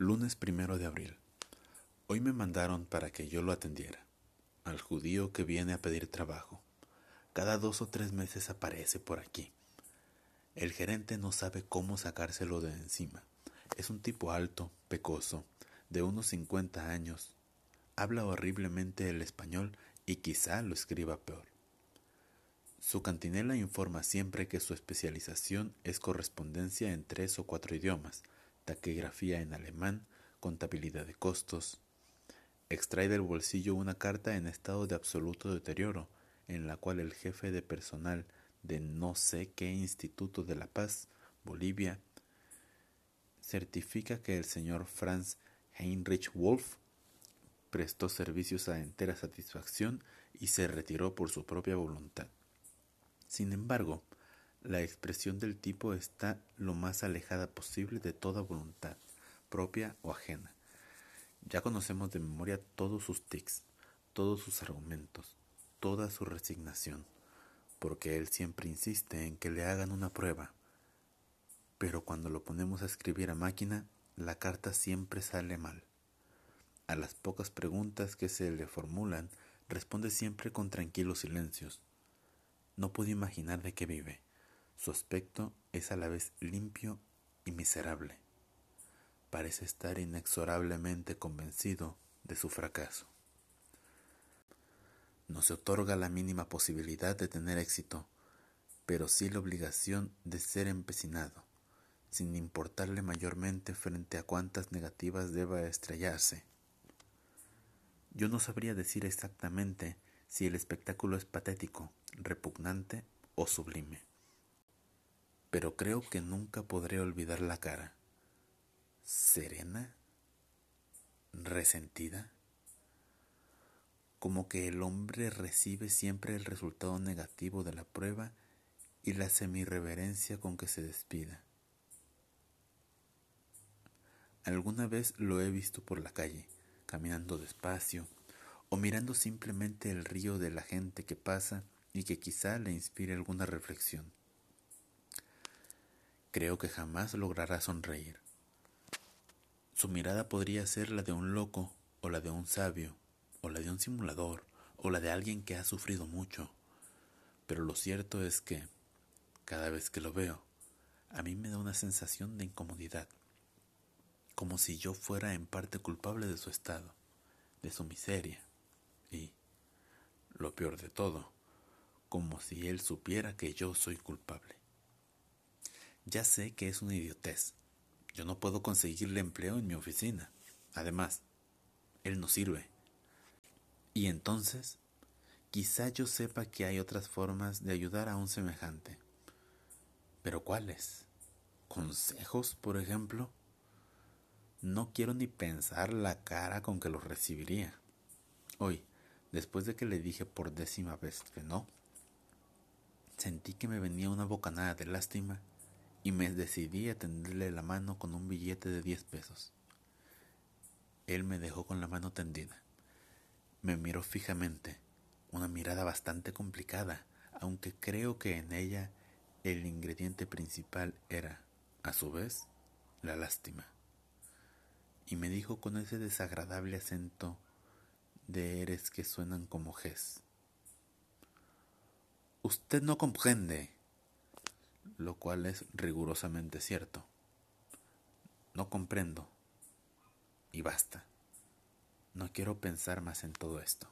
Lunes primero de abril. Hoy me mandaron para que yo lo atendiera, al judío que viene a pedir trabajo. Cada dos o tres meses aparece por aquí. El gerente no sabe cómo sacárselo de encima. Es un tipo alto, pecoso, de unos cincuenta años. Habla horriblemente el español y quizá lo escriba peor. Su cantinela informa siempre que su especialización es correspondencia en tres o cuatro idiomas, taquigrafía en alemán, contabilidad de costos. Extrae del bolsillo una carta en estado de absoluto deterioro, en la cual el jefe de personal de no sé qué Instituto de la Paz, Bolivia, certifica que el señor Franz Heinrich Wolf prestó servicios a entera satisfacción y se retiró por su propia voluntad. Sin embargo, la expresión del tipo está lo más alejada posible de toda voluntad, propia o ajena. Ya conocemos de memoria todos sus tics, todos sus argumentos, toda su resignación, porque él siempre insiste en que le hagan una prueba. Pero cuando lo ponemos a escribir a máquina, la carta siempre sale mal. A las pocas preguntas que se le formulan, responde siempre con tranquilos silencios. No puedo imaginar de qué vive su aspecto es a la vez limpio y miserable. Parece estar inexorablemente convencido de su fracaso. No se otorga la mínima posibilidad de tener éxito, pero sí la obligación de ser empecinado, sin importarle mayormente frente a cuántas negativas deba estrellarse. Yo no sabría decir exactamente si el espectáculo es patético, repugnante o sublime pero creo que nunca podré olvidar la cara. Serena, resentida, como que el hombre recibe siempre el resultado negativo de la prueba y la semirreverencia con que se despida. Alguna vez lo he visto por la calle, caminando despacio, o mirando simplemente el río de la gente que pasa y que quizá le inspire alguna reflexión creo que jamás logrará sonreír. Su mirada podría ser la de un loco, o la de un sabio, o la de un simulador, o la de alguien que ha sufrido mucho. Pero lo cierto es que, cada vez que lo veo, a mí me da una sensación de incomodidad, como si yo fuera en parte culpable de su estado, de su miseria, y, lo peor de todo, como si él supiera que yo soy culpable. Ya sé que es una idiotez. Yo no puedo conseguirle empleo en mi oficina. Además, él no sirve. Y entonces, quizá yo sepa que hay otras formas de ayudar a un semejante. ¿Pero cuáles? ¿Consejos, por ejemplo? No quiero ni pensar la cara con que los recibiría. Hoy, después de que le dije por décima vez que no, sentí que me venía una bocanada de lástima y me decidí a tenderle la mano con un billete de diez pesos. Él me dejó con la mano tendida. Me miró fijamente, una mirada bastante complicada, aunque creo que en ella el ingrediente principal era, a su vez, la lástima. Y me dijo con ese desagradable acento de eres que suenan como ges. Usted no comprende lo cual es rigurosamente cierto. No comprendo. Y basta. No quiero pensar más en todo esto.